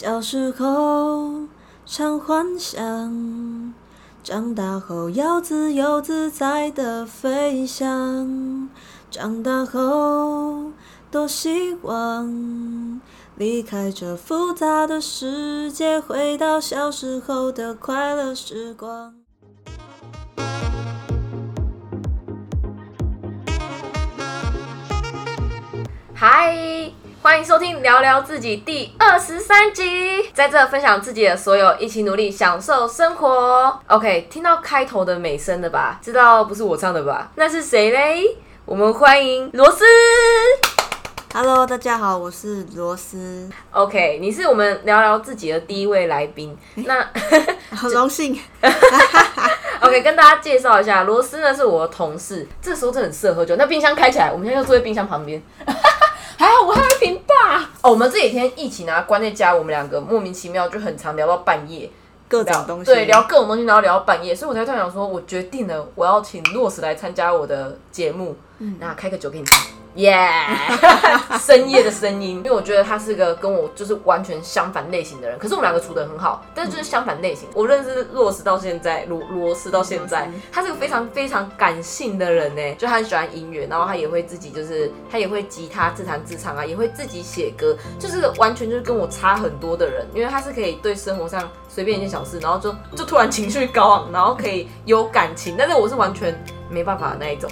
小时候常幻想，长大后要自由自在的飞翔。长大后多希望离开这复杂的世界，回到小时候的快乐时光。嗨，欢迎收听聊聊自己第二十三集，在这分享自己的所有，一起努力享受生活。OK，听到开头的美声了吧？知道不是我唱的吧？那是谁嘞？我们欢迎罗斯。Hello，大家好，我是罗斯，OK，你是我们聊聊自己的第一位来宾。那 很荣幸。OK，跟大家介绍一下，罗斯呢是我的同事，这时候真的很适合喝酒。那冰箱开起来，我们现在就坐在冰箱旁边。还好我还有一瓶爸。哦，我们这几天疫情啊，关在家，我们两个莫名其妙就很常聊到半夜，各种东西，对，聊各种东西，然后聊到半夜，所以我才突然想说，我决定了，我要请洛斯来参加我的节目，嗯。那开个酒给你听。耶深夜的声音，因为我觉得他是个跟我就是完全相反类型的人，可是我们两个处的很好，但是就是相反类型。我认识洛斯到现在，罗罗斯到现在，他是个非常非常感性的人呢，就他很喜欢音乐，然后他也会自己就是他也会吉他自弹自唱啊，也会自己写歌，就是完全就是跟我差很多的人，因为他是可以对生活上随便一件小事，然后就就突然情绪高昂，然后可以有感情，但是我是完全没办法的那一种。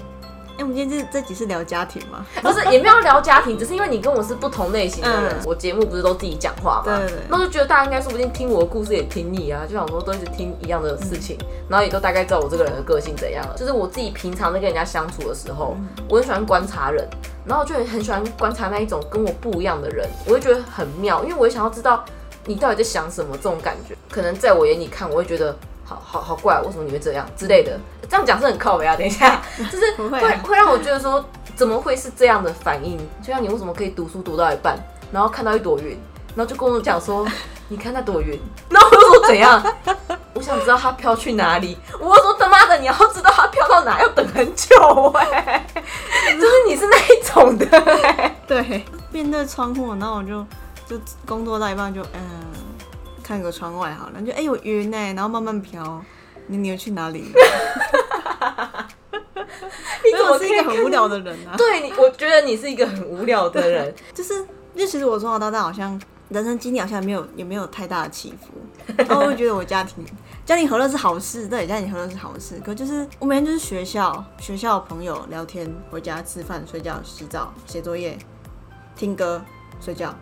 哎、我们今天这这集是聊家庭吗？不是，也没有聊家庭，只是因为你跟我是不同类型的人。嗯我节目不是都自己讲话嘛，对对对那就觉得大家应该说不定听我的故事也听腻啊，就想说都一直听一样的事情，然后也都大概知道我这个人的个性怎样了。就是我自己平常在跟人家相处的时候，我很喜欢观察人，然后就很喜欢观察那一种跟我不一样的人，我就觉得很妙，因为我也想要知道你到底在想什么，这种感觉，可能在我眼里看，我会觉得。好好好怪，为什么你会这样之类的？这样讲是很靠北啊！等一下，就是 会会啊会让我觉得说，怎么会是这样的反应？就像你为什么可以读书读到一半，然后看到一朵云，然后就跟我讲说，你看那朵云，然后我就说怎样？我想知道它飘去哪里。我说他妈的，你要知道它飘到哪，要等很久哎、就是你是那一种的、欸，对，面对窗户，然后我就就工作到一半就嗯，看个窗外好了，就哎、有云呢，然后慢慢飘。你你要去哪里？你怎么可以我是一个很无聊的人啊。对你，我觉得你是一个很无聊的人。就是，就其实我从小到大好像人生经历好像没有也没有太大的起伏，然后我会觉得我家庭家庭和乐是好事，对，家庭和乐是好事。可就是我每天就是学校学校朋友聊天，回家吃饭、睡觉、洗澡、写作业、听歌、睡觉，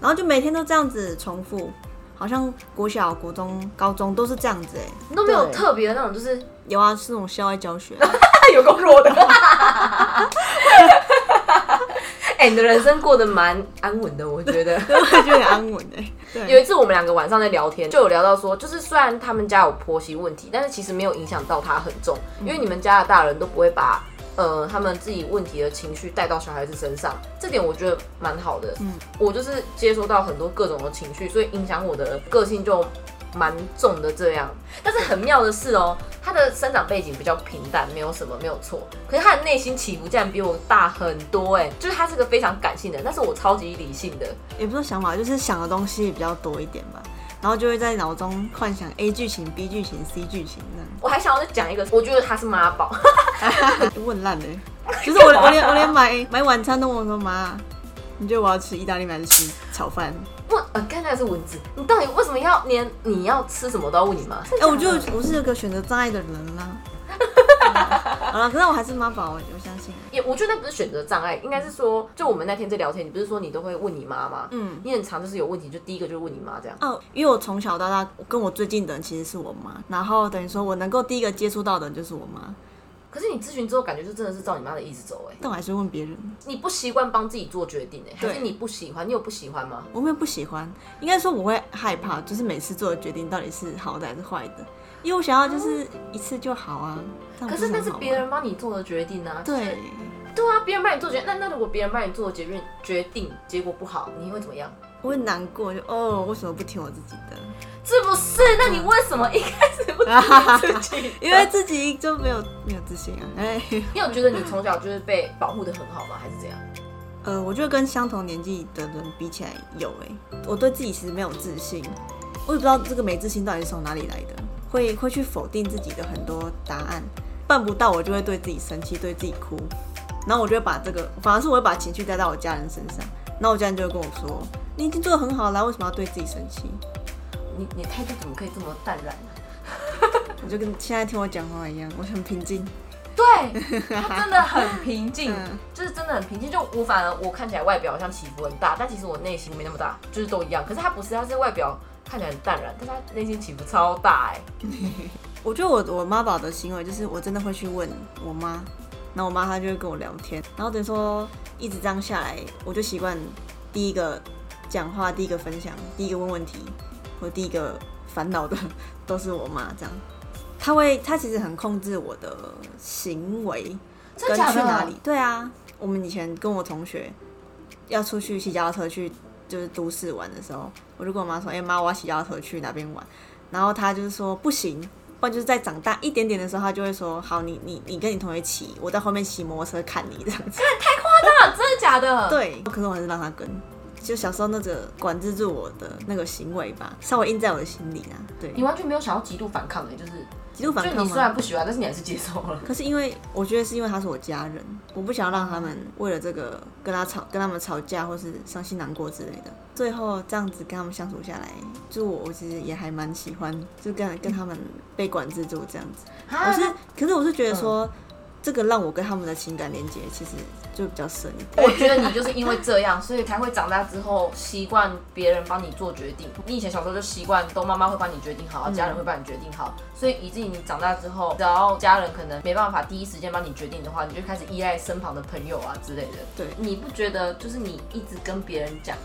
然后就每天都这样子重复，好像国小、国中、高中都是这样子哎、你都没有特别的那种，就是有啊，是那种校外教学，有够弱的。哎、你的人生过得蛮安稳的，我觉得。对，我觉得很安稳哎、对，有一次我们两个晚上在聊天，就有聊到说，就是虽然他们家有婆媳问题，但是其实没有影响到他很重，因为你们家的大人都不会把呃他们自己问题的情绪带到小孩子身上，这点我觉得蛮好的。嗯我就是接收到很多各种的情绪，所以影响我的个性就蛮重的这样。但是很妙的是哦，他的生长背景比较平淡，没有什么没有错，可是他的内心起伏竟然比我大很多哎，就是他是个非常感性的人，但是我超级理性的。也不是想法，就是想的东西比较多一点吧，然后就会在脑中幻想 A 剧情、B 剧情、C 剧情这样。我还想要再讲一个，我觉得他是妈宝，我很烂的，就是我我连我连买买晚餐都问我说妈，你觉得我要吃意大利面还是吃炒饭？我呃，刚才是蚊子，你到底为什么要连你要吃什么都要问你妈？哎、我就我是有个选择障碍的人啦。好了，可是我还是妈宝，我我相信。也我觉得那不是选择障碍，应该是说，就我们那天在聊天，你不是说你都会问你妈吗？嗯，你很常就是有问题，就第一个就是问你妈这样。哦，因为我从小到大跟我最近的人其实是我妈，然后等于说我能够第一个接触到的人就是我妈，可是你咨询之后，感觉就真的是照你妈的意思走哎、但我还是问别人。你不习惯帮自己做决定哎、还是你不喜欢？你有不喜欢吗？我没有不喜欢，应该说我会害怕，就是每次做的决定到底是好的还是坏的，因为我想要就是一次就好啊。可是那是别人帮你做的决定啊。对，对啊，别人帮你做决定，那那如果别人帮你做的决定决定结果不好，你会怎么样？我会难过，就哦，为什么不听我自己的？是不是？那你为什么一开始不听自己？因为自己就没有没有自信啊。哎，你有觉得你从小就是被保护的很好吗？还是怎样？呃，我觉得跟相同年纪的人比起来有哎、我对自己其实没有自信，我也不知道这个没自信到底是从哪里来的，会会去否定自己的很多答案，办不到我就会对自己生气，对自己哭，然后我就会把这个，反而是我会把情绪带到我家人身上，然后我家人就会跟我说，你已经做的很好了，为什么要对自己生气？你你态度怎么可以这么淡然呢、我就跟现在听我讲话一样，我很平静。对，他真的很平静，嗯就是真的很平静。就我反而我看起来外表好像起伏很大，但其实我内心没那么大，就是都一样。可是他不是，他是外表看起来很淡然，但他内心起伏超大哎、我觉得我我妈宝的行为就是我真的会去问我妈，然后我妈她就会跟我聊天，然后等于说一直这样下来，我就习惯第一个讲话、第一个分享、第一个问问题或第一个烦恼的都是我妈这样。她会，她其实很控制我的行为跟？去哪里。对啊，我们以前跟我同学要出去骑脚踏车去就是都市玩的时候，我就跟我妈说：“哎、妈，我要洗脚踏车去哪边玩。”然后她就是说不行，不然就是在长大一点点的时候，她就会说：“好，你你你跟你同学骑，我在后面骑摩托车看你这样子。太夸张了，真的假的？”，对，可是我还是让她跟。就小时候那个管制住我的那个行为吧，稍微印在我的心里啊。对，你完全没有想要极度反抗的、就是极度反就你虽？然不喜欢，但是你还是接受了。可是因为我觉得是因为他是我家人，我不想让他们为了这个跟他吵，跟他们吵架或是伤心难过之类的。最后这样子跟他们相处下来，就我我其实也还蛮喜欢，就跟跟他们被管制住这样子。我是，可是我是觉得说，这个让我跟他们的情感连接其实就比较深一点。我觉得你就是因为这样，所以才会长大之后习惯别人帮你做决定。你以前小时候就习惯都妈妈会帮你决定好，家人会帮你决定好，所以以至于你长大之后，只要家人可能没办法第一时间帮你决定的话，你就开始依赖身旁的朋友啊之类的。对你不觉得就是你一直跟别人讲？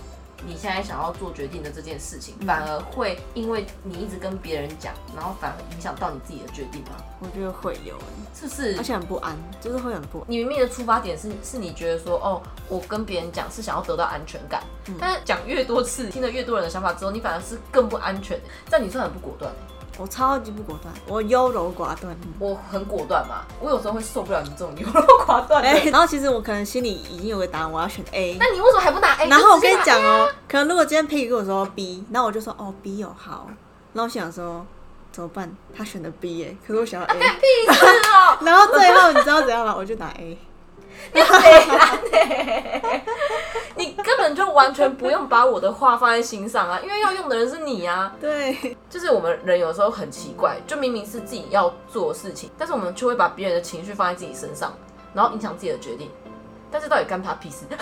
你现在想要做决定的这件事情，反而会因为你一直跟别人讲，然后反而影响到你自己的决定吗？我觉得会有、欸，是不是？而且很不安，就是会很不安。你明明的出发点是是你觉得说，哦，我跟别人讲是想要得到安全感，但是讲越多次，听了越多人的想法之后，你反而是更不安全。这样你算很不果断。我超级不果断，我优柔寡断。我很果断嘛，我有时候会受不了你这种优柔寡断然后其实我可能心里已经有个答案，我要选 A。那你为什么还不拿 A？然后我跟你讲哦、可能如果今天佩宇跟我说 B，然后我就说哦 B 有好，然后我想说怎么办？他选的 B 耶、可是我想要 A，屁事哦，然后最后你知道怎样吗？我就拿 A。你根本就完全不用把我的话放在心上啊，因为要用的人是你啊。对，就是我们人有时候很奇怪，就明明是自己要做的事情，但是我们却会把别人的情绪放在自己身上，然后影响自己的决定。但是到底干他屁事？对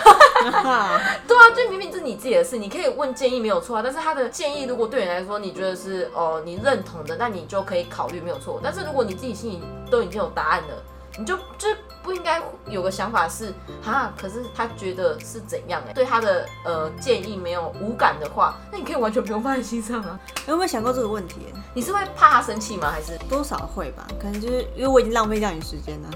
啊，就明明是你自己的事，你可以问建议没有错啊。但是他的建议如果对你来说你觉得是哦你认同的，那你就可以考虑没有错。但是如果你自己心里都已经有答案了，你就就不应该有个想法是哈，可是他觉得是怎样哎、对他的呃建议没有无感的话，那你可以完全不用放在心上啊。你有没有想过这个问题？你是会怕他生气吗？还是？多少会吧，可能就是因为我已经浪费掉你时间了。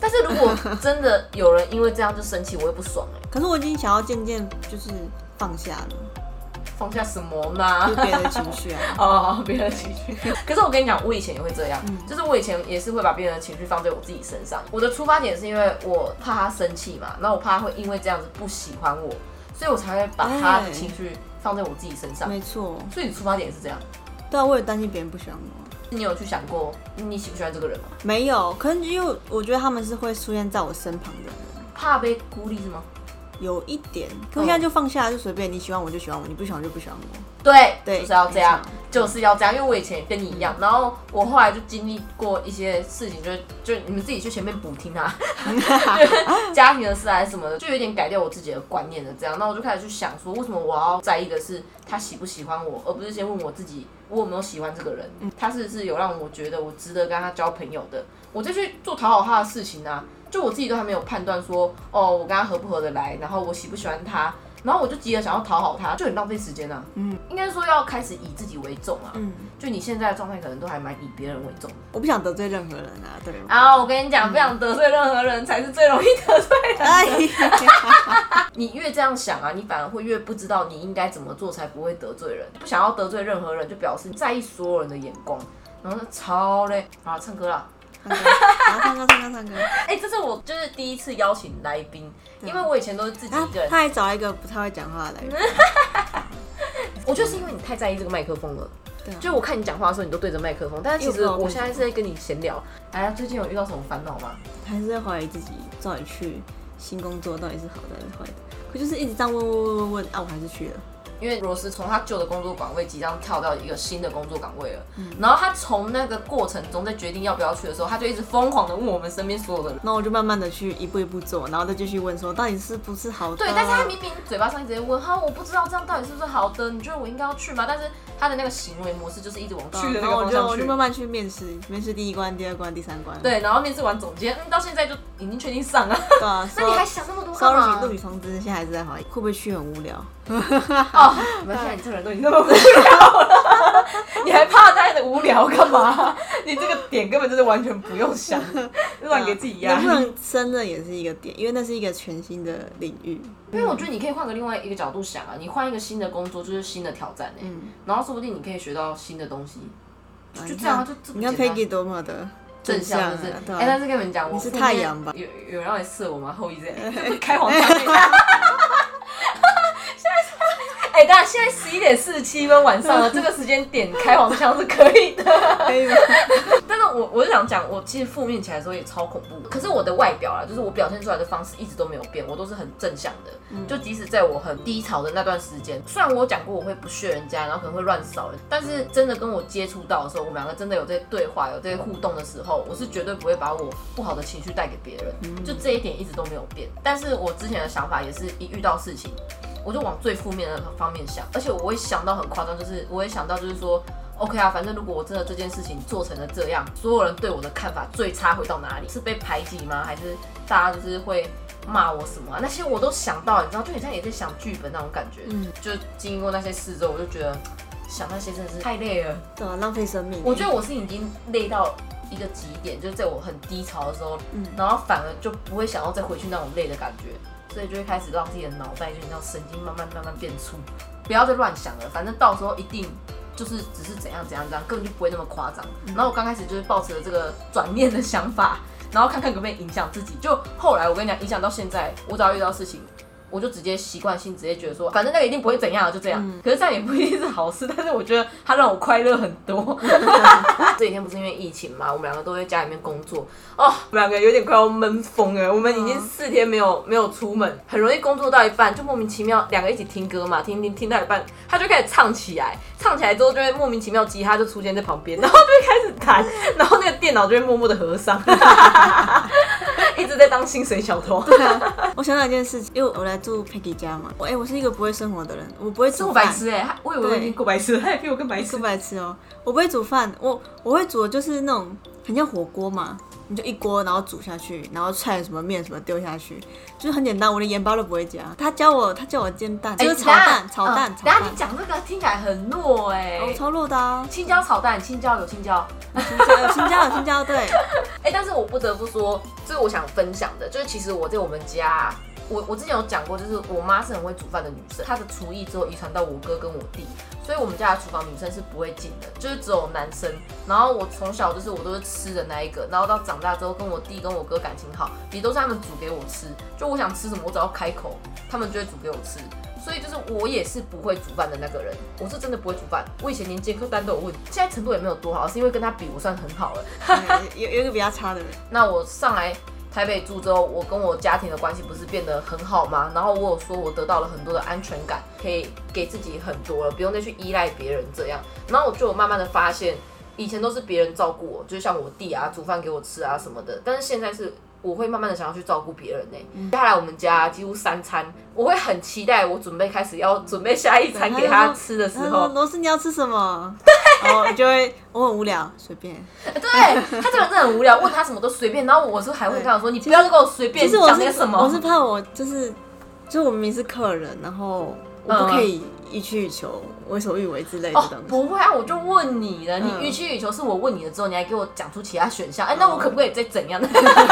但是如果真的有人因为这样就生气，我会不爽哎、可是我已经想要渐渐就是放下了，放下什么呢就？别人的情绪啊。哦，别人的情绪。可是我跟你讲，我以前也会这样，嗯就是我以前也是会把别人的情绪放在我自己身上。我的出发点是因为我怕他生气嘛，然后我怕他会因为这样子不喜欢我，所以我才会把他的情绪放在我自己身上。没错，所以你出发点是这样。对啊，我也担心别人不喜欢我。你有去想过你喜不喜欢这个人吗？没有，可能因为我觉得他们是会出现在我身旁的人，怕被孤立是吗？有一点。可我现在就放下，就随便你喜欢我就喜欢我，你不喜欢就不喜欢我。对，对就是要这样没错，就是要这样。因为我以前也跟你一样，然后我后来就经历过一些事情，就就你们自己去前面补听啊，家庭的事还是什么的，就有点改掉我自己的观念的这样。那我就开始去想说，为什么我要在意的是他喜不喜欢我，而不是先问我自己我有没有喜欢这个人，他是不是有让我觉得我值得跟他交朋友的，我再去做讨好他的事情啊。就我自己都还没有判断说，哦，我跟他合不合得来，然后我喜不喜欢他，然后我就急着想要讨好他，就很浪费时间啊。嗯，应该说要开始以自己为重啊。嗯，就你现在的状态，可能都还蛮以别人为重。我不想得罪任何人啊，对。啊，我跟你讲，不想得罪任何人才是最容易得罪的。哎，你越这样想啊，你反而会越不知道你应该怎么做才不会得罪人。不想要得罪任何人，就表示在意所有人的眼光，然后超累。好，唱歌啦。唱歌，然后唱歌唱歌唱歌。哎、这是我就是第一次邀请来宾，因为我以前都是自己一个人。他还找一个不太会讲话的来宾，我觉得是因为你太在意这个麦克风了。对啊就我看你讲话的时候，你都对着麦克风，但是其实我现在是在跟你闲聊。哎呀，最近有遇到什么烦恼吗？还是在怀疑自己到底去新工作到底是好的还是坏的。可就是一直这样问问问问问啊，我还是去了。因为罗斯从他旧的工作岗位即将跳到一个新的工作岗位了，嗯然后他从那个过程中在决定要不要去的时候，他就一直疯狂的问我们身边所有的人。然后我就慢慢的去一步一步做，然后再继续问说到底是不是好的。对，但是他明明嘴巴上一直在问，哈，我不知道这样到底是不是好的，你觉得我应该要去吗？但是他的那个行为模式就是一直往去的那个方向去。就我就慢慢去面试，面试第一关、第二关、第三关。对，然后面试完总监，嗯，到现在就已经确定上了。对啊，那你还想那么多干收嘛录？取通知，现在还是在怀疑会不会去很无聊。哦，没关系，你这个人都已经那么无聊了，你还怕他的无聊干嘛？你这个点根本就是完全不用想，乱给自己压力。能不能升任也是一个点，因为那是一个全新的领域。因为我觉得你可以换个另外一个角度想啊，你换一个新的工作就是新的挑战哎、嗯，然后说不定你可以学到新的东西，就啊就这样啊，就这么你看 Peggy 多么的正向，是，对哎、但？是跟你们讲，我你是太阳吧有有人要来射我吗？后羿在开黄腔。现在哎，大家现在十一点四十七分晚上了，这个时间点开黄腔是可以的。可以吗？但是我我是想讲，我其实负面起来的时候也超恐怖。可是我的外表啊，就是我表现出来的方式一直都没有变，我都是很正向的。就即使在我很低潮的那段时间，虽然我有讲过我会不屑人家，然后可能会乱扫人，但是真的跟我接触到的时候，我们两个真的有在对话、有在互动的时候，我是绝对不会把我不好的情绪带给别人。就这一点一直都没有变。但是我之前的想法也是一遇到事情，我就往最负面的方面想，而且我会想到很夸张，就是我会想到就是说。OK 啊，反正如果我真的这件事情做成了这样，所有人对我的看法最差会到哪里？是被排挤吗？还是大家就是会骂我什么、啊？那些我都想到，你知道，就很像也在想剧本那种感觉。嗯，就经过那些事之后，我就觉得想那些真的是太累了。对啊，浪费生命。我觉得我是已经累到一个极点，就是在我很低潮的时候，嗯然后反而就不会想要再回去那种累的感觉，所以就会开始让自己的脑袋就你知道神经慢慢慢慢变粗，不要再乱想了，反正到时候一定。就是只是怎样怎样怎样，根本就不会那么夸张。然后我刚开始就是抱持了这个转念的想法，然后看看可不可以影响自己。就后来我跟你讲，影响到现在，我只要遇到事情，我就直接习惯性直接觉得说，反正那个一定不会怎样，就这样。可是这样也不一定是好事，但是我觉得它让我快乐很多。这几天不是因为疫情嘛，我们两个都在家里面工作哦，我们两个有点快要闷疯了。我们已经四天没有没有出门，很容易工作到一半就莫名其妙两个一起听歌嘛，听听听到一半，他就开始唱起来，唱起来之后就会莫名其妙吉他就出现在旁边，然后就会开始弹，然后那个电脑就会默默的合上，一直在当薪水小偷。对啊我想到一件事情，因为我来住 Peggy 家嘛，我哎、我是一个不会生活的人，我不会是煮饭。我白痴哎、我以为我已经够白痴了，他也 比我更白痴更。白痴哦、我不会煮饭，我我会煮的就是那种很像火锅嘛，你就一锅然后煮下去，然后菜什么面什么丢下去，就是很简单，我连盐巴都不会加。他教我，他教我煎蛋，就是炒蛋，炒蛋，炒蛋你，讲这个听起来很糯哎、我超糯的啊，青椒炒蛋，青椒有青椒。青椒有青椒有青椒，对，哎、但是我不得不说，这是我想分享的，就是其实我在我们家，我我之前有讲过，就是我妈是很会煮饭的女生，她的厨艺之后遗传到我哥跟我弟，所以我们家的厨房女生是不会进的，就是只有男生。然后我从小就是我都是吃的那一个，然后到长大之后跟我弟跟我哥感情好，也都是他们煮给我吃，就我想吃什么，我只要开口，他们就会煮给我吃。所以就是我也是不会煮饭的那个人，我是真的不会煮饭。我以前连接客单都有问，现在程度也没有多好，是因为跟他比我算很好了。有有一个比较差的人，那我上来台北住之后，我跟我家庭的关系不是变得很好吗？然后我有说我得到了很多的安全感，可以给自己很多了，不用再去依赖别人这样。然后我就有慢慢的发现，以前都是别人照顾我，就像我弟啊煮饭给我吃啊什么的，但是现在是。我会慢慢的想要去照顾别人呢、接下来我们家几乎三餐，我会很期待我准备开始要准备下一餐给他吃的时候，罗斯你要吃什么？然后我就会我很无聊，随便。对他这个人真的很无聊，问他什么都随便，然后我是还会跟他说，你不要再给我随便讲那个什么，我是怕我就是就是我明明是客人，然后我不可以予取予求、为所欲为之类的哦东，西。不会啊，我就问你了，你嗯予取予求是我问你了之后，你还给我讲出其他选项，哎、那我可不可以再怎样？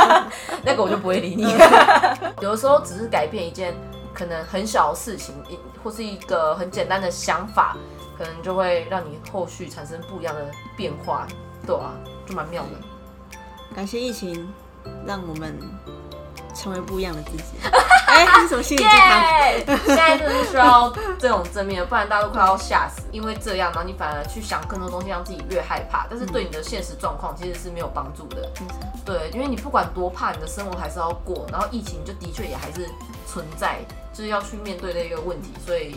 那个我就不会理你。有的时候只是改变一件可能很小的事情，一或是一个很简单的想法，可能就会让你后续产生不一样的变化，对啊，就蛮妙的。感谢疫情，让我们成为不一样的自己。哎、这是什么心理鸡汤？耶！现在真的是需要这种正面，不然大家都快要吓死。因为这样，然后你反而去想更多东西，让自己越害怕，但是对你的现实状况其实是没有帮助的。对，因为你不管多怕，你的生活还是要过，然后疫情就的确也还是存在，就是要去面对的一个问题，所以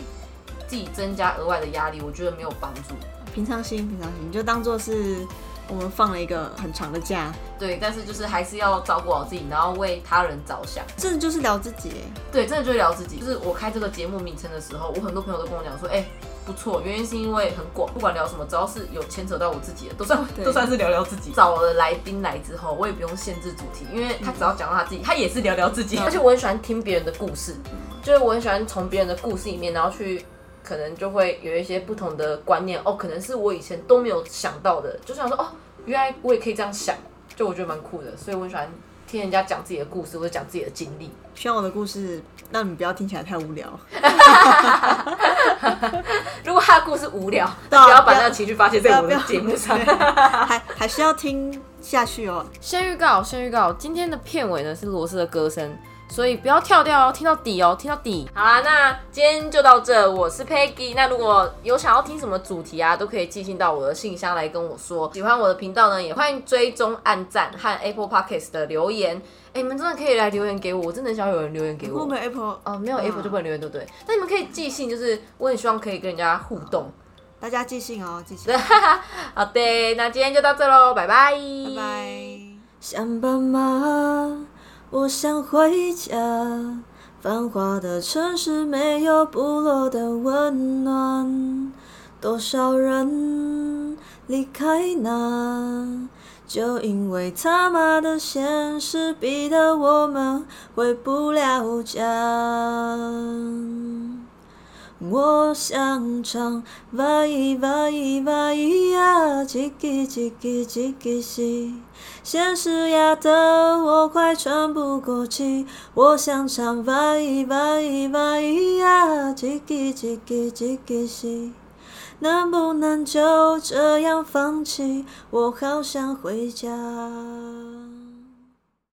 自己增加额外的压力，我觉得没有帮助。平常心，平常心，你就当做是我们放了一个很长的假，对，但是就是还是要照顾好自己，然后为他人着想。这就是聊自己。对，真的就是聊自己。就是我开这个节目名称的时候，我很多朋友都跟我讲说，哎、不错，原因是因为很广，不管聊什么，只要是有牵扯到我自己的，都算都算是聊聊自己。找了来宾来之后，我也不用限制主题，因为他只要讲到他自己，他也是聊聊自己。而且我很喜欢听别人的故事，就是我很喜欢从别人的故事里面，然后去可能就会有一些不同的观念哦，可能是我以前都没有想到的，就想说哦，原来我也可以这样想，就我觉得蛮酷的，所以我喜欢听人家讲自己的故事或者讲自己的经历。希望我的故事让你不要听起来太无聊。如果他的故事无聊，不要把那个情绪发泄在我的不要节目上。还还是要听下去哦。先预告，先预告，今天的片尾呢是罗斯的歌声，所以不要跳掉哦，听到底哦，听到底。好啦，那今天就到这，我是 Peggy。那如果有想要听什么主题啊，都可以寄信到我的信箱来跟我说。喜欢我的频道呢，也欢迎追踪、按赞和 Apple Podcast 的留言。哎、你们真的可以来留言给我，我真的很想有人留言给我。我们 Apple 哦，没有 Apple 就不能留言，对不对？但你们可以寄信，就是我很希望可以跟人家互动。大家寄信哦，寄信。好的，那今天就到这喽，拜拜，拜拜。想爸妈，我想回家。繁华的城市没有部落的温暖，多少人离开那，就因为他妈的现实逼得我们回不了家。我想唱，哇咦哇咦哇咦呀，叽叽叽叽叽叽叽，现实压得我快喘不过气。我想唱，哇咦哇咦哇咦呀，叽叽叽叽叽叽叽，能不能就这样放弃？我好想回家。